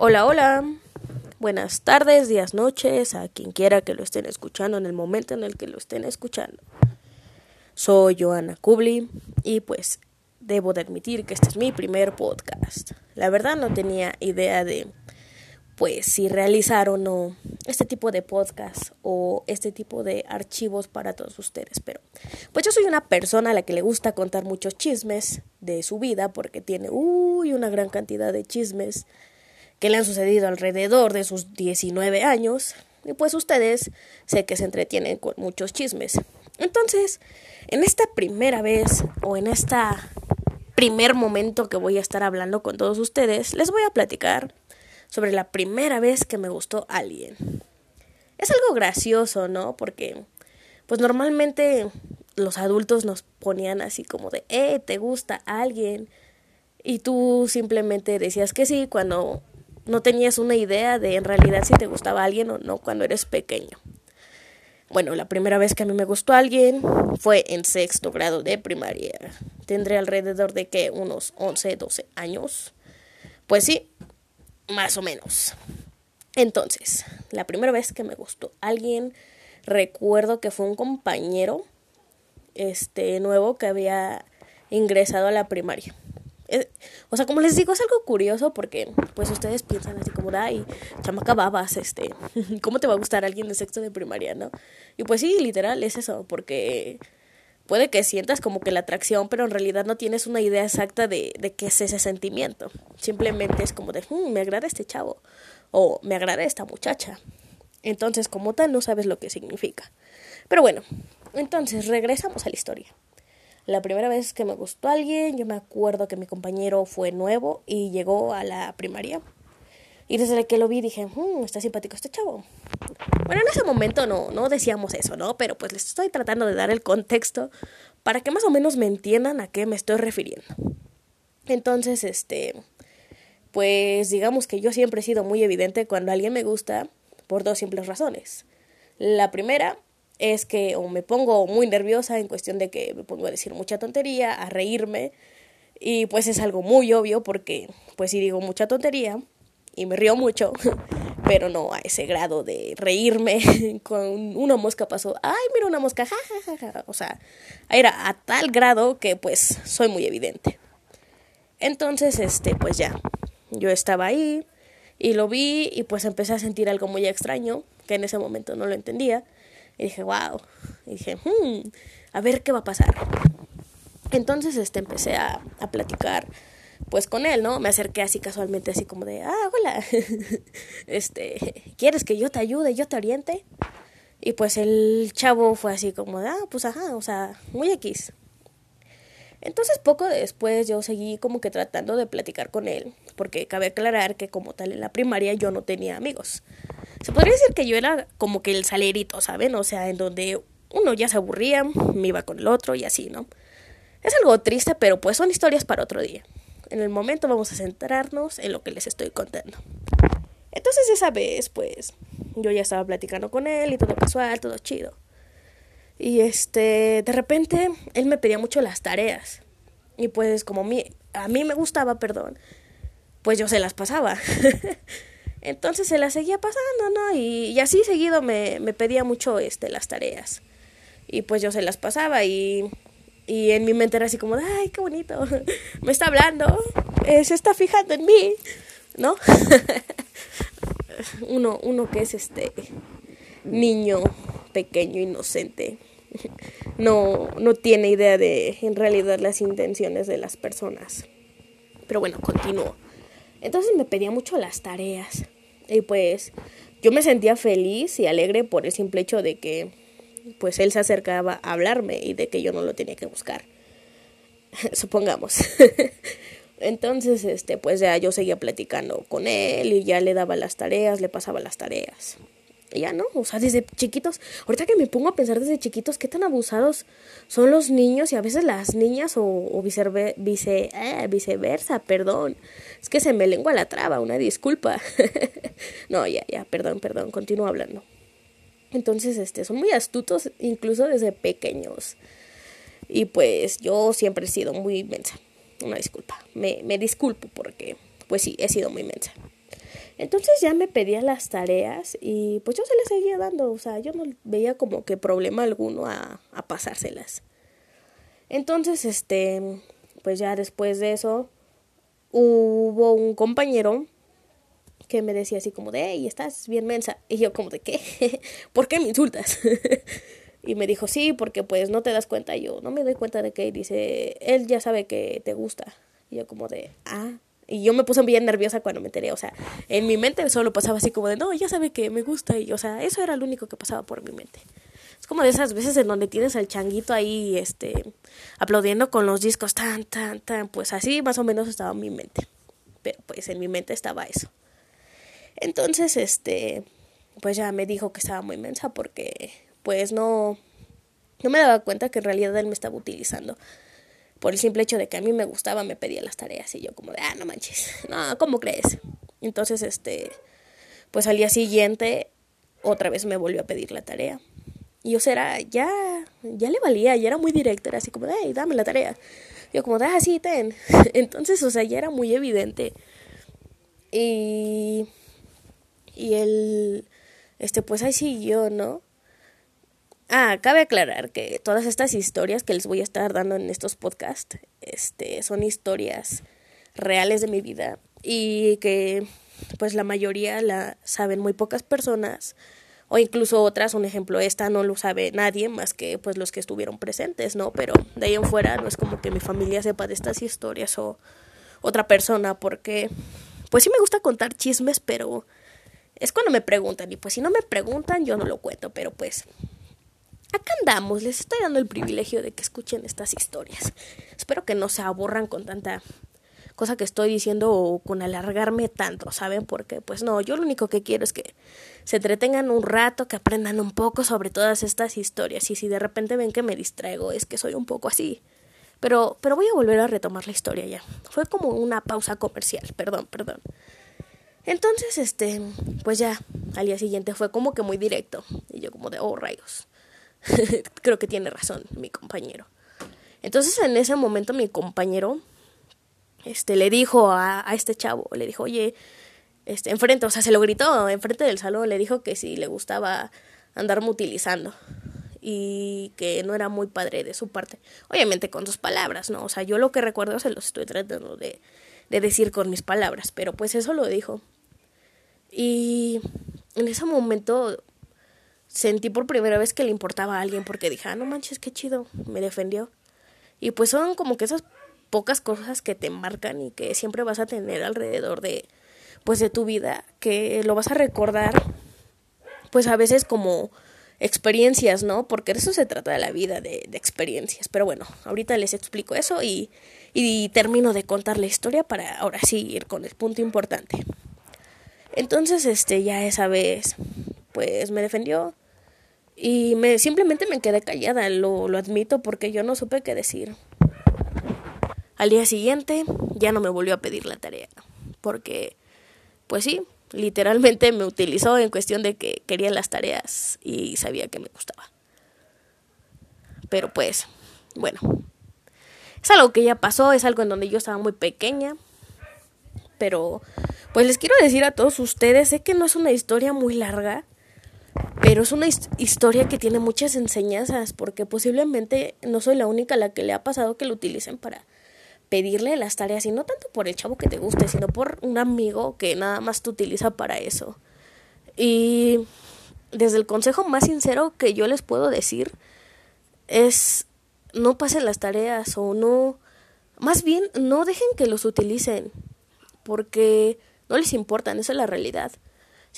Hola, hola. Buenas tardes, días, noches, a quien quiera que lo estén escuchando en el momento en el que lo estén escuchando. Soy Joana Kubli y pues debo de admitir que este es mi primer podcast. La verdad no tenía idea de pues si realizar o no este tipo de podcast o este tipo de archivos para todos ustedes, pero pues yo soy una persona a la que le gusta contar muchos chismes de su vida porque tiene uy una gran cantidad de chismes que le han sucedido alrededor de sus 19 años. Y pues ustedes sé que se entretienen con muchos chismes. Entonces, en esta primera vez o en esta primer momento que voy a estar hablando con todos ustedes, les voy a platicar sobre la primera vez que me gustó alguien. Es algo gracioso, ¿no? Porque pues normalmente los adultos nos ponían así como de, eh, ¿te gusta alguien? Y tú simplemente decías que sí cuando no tenías una idea de en realidad si te gustaba alguien o no cuando eres pequeño. Bueno, la primera vez que a mí me gustó alguien fue en sexto grado de primaria. Tendré alrededor de que unos 11, 12 años. Pues sí, más o menos. Entonces, la primera vez que me gustó alguien, recuerdo que fue un compañero este nuevo que había ingresado a la primaria o sea, como les digo, es algo curioso porque, pues, ustedes piensan así como, ay, chamaca babas, este, ¿cómo te va a gustar alguien de sexto de primaria, no? Y pues sí, literal, es eso, porque puede que sientas como que la atracción, pero en realidad no tienes una idea exacta de, de qué es ese sentimiento. Simplemente es como de, hmm, me agrada este chavo, o me agrada esta muchacha. Entonces, como tal, no sabes lo que significa. Pero bueno, entonces regresamos a la historia. La primera vez que me gustó alguien, yo me acuerdo que mi compañero fue nuevo y llegó a la primaria. Y desde que lo vi dije, mmm, está simpático este chavo. Bueno, en ese momento no, no decíamos eso, ¿no? Pero pues les estoy tratando de dar el contexto para que más o menos me entiendan a qué me estoy refiriendo. Entonces, este, pues digamos que yo siempre he sido muy evidente cuando alguien me gusta por dos simples razones. La primera es que o me pongo muy nerviosa en cuestión de que me pongo a decir mucha tontería, a reírme y pues es algo muy obvio porque pues si digo mucha tontería y me río mucho, pero no a ese grado de reírme con una mosca pasó, ay, mira una mosca, ja, ja, o sea, era a tal grado que pues soy muy evidente. Entonces, este, pues ya, yo estaba ahí y lo vi y pues empecé a sentir algo muy extraño, que en ese momento no lo entendía y dije, wow. Y dije, hmm, a ver qué va a pasar. Entonces este, empecé a, a platicar pues con él, ¿no? Me acerqué así casualmente, así como de, ah, hola, este, ¿quieres que yo te ayude, yo te oriente? Y pues el chavo fue así como de, ah, pues ajá, o sea, muy X. Entonces poco después yo seguí como que tratando de platicar con él, porque cabe aclarar que como tal en la primaria yo no tenía amigos. Se podría decir que yo era como que el salerito, ¿saben? O sea, en donde uno ya se aburría, me iba con el otro y así, ¿no? Es algo triste, pero pues son historias para otro día. En el momento vamos a centrarnos en lo que les estoy contando. Entonces esa vez, pues, yo ya estaba platicando con él y todo casual, todo chido. Y este, de repente, él me pedía mucho las tareas. Y pues como a mí me gustaba, perdón, pues yo se las pasaba. Entonces se la seguía pasando, ¿no? Y, así seguido me, me, pedía mucho este, las tareas. Y pues yo se las pasaba y, y en mi mente era así como, ay, qué bonito, me está hablando, eh, se está fijando en mí, ¿no? uno, uno que es este niño pequeño, inocente, no, no tiene idea de en realidad las intenciones de las personas. Pero bueno, continúo. Entonces me pedía mucho las tareas. Y pues yo me sentía feliz y alegre por el simple hecho de que pues él se acercaba a hablarme y de que yo no lo tenía que buscar. Supongamos. Entonces, este, pues ya yo seguía platicando con él y ya le daba las tareas, le pasaba las tareas ya no, o sea, desde chiquitos, ahorita que me pongo a pensar desde chiquitos, qué tan abusados son los niños y a veces las niñas o, eh, viceversa, perdón, es que se me lengua la traba, una disculpa. no, ya, ya, perdón, perdón, continúo hablando. Entonces, este, son muy astutos incluso desde pequeños. Y pues yo siempre he sido muy inmensa. Una disculpa. Me, me disculpo porque, pues sí, he sido muy inmensa. Entonces ya me pedía las tareas y pues yo se las seguía dando, o sea, yo no veía como que problema alguno a, a pasárselas. Entonces, este, pues ya después de eso, hubo un compañero que me decía así como de, hey, estás bien mensa. Y yo como de, ¿qué? ¿Por qué me insultas? y me dijo, sí, porque pues no te das cuenta. Y yo no me doy cuenta de que dice, él ya sabe que te gusta. Y yo como de, ah, y yo me puse bien nerviosa cuando me enteré, o sea, en mi mente solo pasaba así como de, no, ya sabe que me gusta, y o sea, eso era lo único que pasaba por mi mente. Es como de esas veces en donde tienes al changuito ahí, este, aplaudiendo con los discos, tan, tan, tan, pues así más o menos estaba en mi mente. Pero pues en mi mente estaba eso. Entonces, este, pues ya me dijo que estaba muy inmensa porque, pues no, no me daba cuenta que en realidad él me estaba utilizando por el simple hecho de que a mí me gustaba, me pedía las tareas y yo como de, ah, no manches, no, ¿cómo crees? Entonces, este, pues al día siguiente otra vez me volvió a pedir la tarea. Y o sea, ya, ya le valía, ya era muy directa, era así como, hey, dame la tarea. Yo como, ah, sí, ten. Entonces, o sea, ya era muy evidente. Y, y él, este, pues ahí siguió, ¿no? Ah, cabe aclarar que todas estas historias que les voy a estar dando en estos podcasts, este, son historias reales de mi vida y que pues la mayoría la saben muy pocas personas o incluso otras, un ejemplo, esta no lo sabe nadie más que pues los que estuvieron presentes, ¿no? Pero de ahí en fuera no es como que mi familia sepa de estas historias o otra persona porque pues sí me gusta contar chismes, pero es cuando me preguntan y pues si no me preguntan yo no lo cuento, pero pues acá andamos, les estoy dando el privilegio de que escuchen estas historias. Espero que no se aburran con tanta cosa que estoy diciendo o con alargarme tanto, ¿saben? Porque pues no, yo lo único que quiero es que se entretengan un rato, que aprendan un poco sobre todas estas historias y si de repente ven que me distraigo es que soy un poco así. Pero pero voy a volver a retomar la historia ya. Fue como una pausa comercial, perdón, perdón. Entonces, este, pues ya, al día siguiente fue como que muy directo. Y yo como de, oh, rayos. Creo que tiene razón mi compañero. Entonces en ese momento mi compañero este le dijo a, a este chavo, le dijo, oye, este, enfrente, o sea, se lo gritó enfrente del salón, le dijo que si le gustaba andarme utilizando y que no era muy padre de su parte. Obviamente con sus palabras, ¿no? O sea, yo lo que recuerdo se los estoy tratando de, de decir con mis palabras, pero pues eso lo dijo. Y en ese momento sentí por primera vez que le importaba a alguien porque dije, ah, no manches, qué chido, me defendió. Y pues son como que esas pocas cosas que te marcan y que siempre vas a tener alrededor de, pues de tu vida, que lo vas a recordar, pues a veces como experiencias, ¿no? Porque de eso se trata de la vida, de, de experiencias. Pero bueno, ahorita les explico eso y, y termino de contar la historia para ahora sí ir con el punto importante. Entonces, este, ya esa vez, pues me defendió y me simplemente me quedé callada, lo, lo admito porque yo no supe qué decir. Al día siguiente ya no me volvió a pedir la tarea, porque, pues sí, literalmente me utilizó en cuestión de que quería las tareas y sabía que me gustaba. Pero pues, bueno, es algo que ya pasó, es algo en donde yo estaba muy pequeña, pero pues les quiero decir a todos ustedes, sé que no es una historia muy larga, pero es una historia que tiene muchas enseñanzas, porque posiblemente no soy la única a la que le ha pasado que lo utilicen para pedirle las tareas, y no tanto por el chavo que te guste, sino por un amigo que nada más te utiliza para eso. Y desde el consejo más sincero que yo les puedo decir es no pasen las tareas o no, más bien no dejen que los utilicen, porque no les importan, esa es la realidad.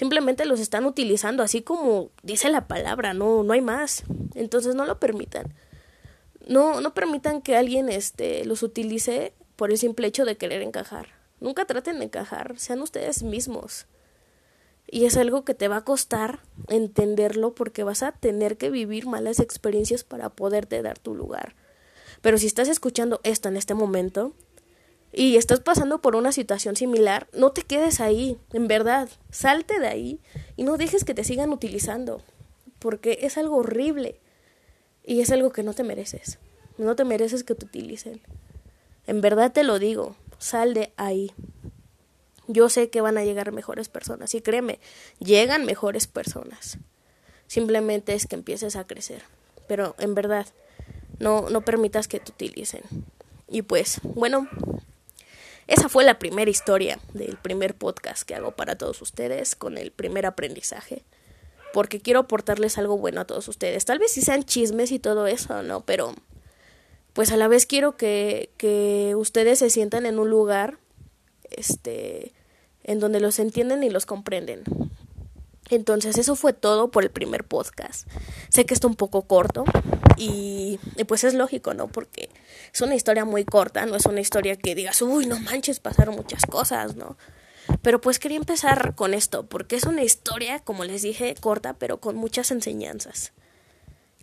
Simplemente los están utilizando así como dice la palabra, no, no hay más. Entonces no lo permitan. No, no permitan que alguien este, los utilice por el simple hecho de querer encajar. Nunca traten de encajar, sean ustedes mismos. Y es algo que te va a costar entenderlo porque vas a tener que vivir malas experiencias para poderte dar tu lugar. Pero si estás escuchando esto en este momento, y estás pasando por una situación similar, no te quedes ahí, en verdad, salte de ahí y no dejes que te sigan utilizando, porque es algo horrible y es algo que no te mereces. No te mereces que te utilicen. En verdad te lo digo, sal de ahí. Yo sé que van a llegar mejores personas y créeme, llegan mejores personas. Simplemente es que empieces a crecer. Pero en verdad, no, no permitas que te utilicen. Y pues, bueno, esa fue la primera historia del primer podcast que hago para todos ustedes con el primer aprendizaje. Porque quiero aportarles algo bueno a todos ustedes. Tal vez si sean chismes y todo eso, ¿no? Pero pues a la vez quiero que, que ustedes se sientan en un lugar este en donde los entienden y los comprenden. Entonces eso fue todo por el primer podcast. Sé que está un poco corto y, pues es lógico, ¿no? Porque es una historia muy corta, no es una historia que digas, uy, no manches, pasaron muchas cosas, ¿no? Pero pues quería empezar con esto, porque es una historia, como les dije, corta, pero con muchas enseñanzas.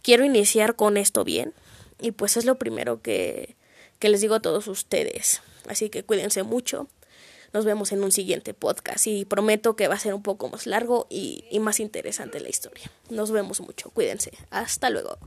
Quiero iniciar con esto bien y pues es lo primero que, que les digo a todos ustedes. Así que cuídense mucho nos vemos en un siguiente podcast y prometo que va a ser un poco más largo y, más interesante la historia. Nos vemos mucho, cuídense. Hasta luego.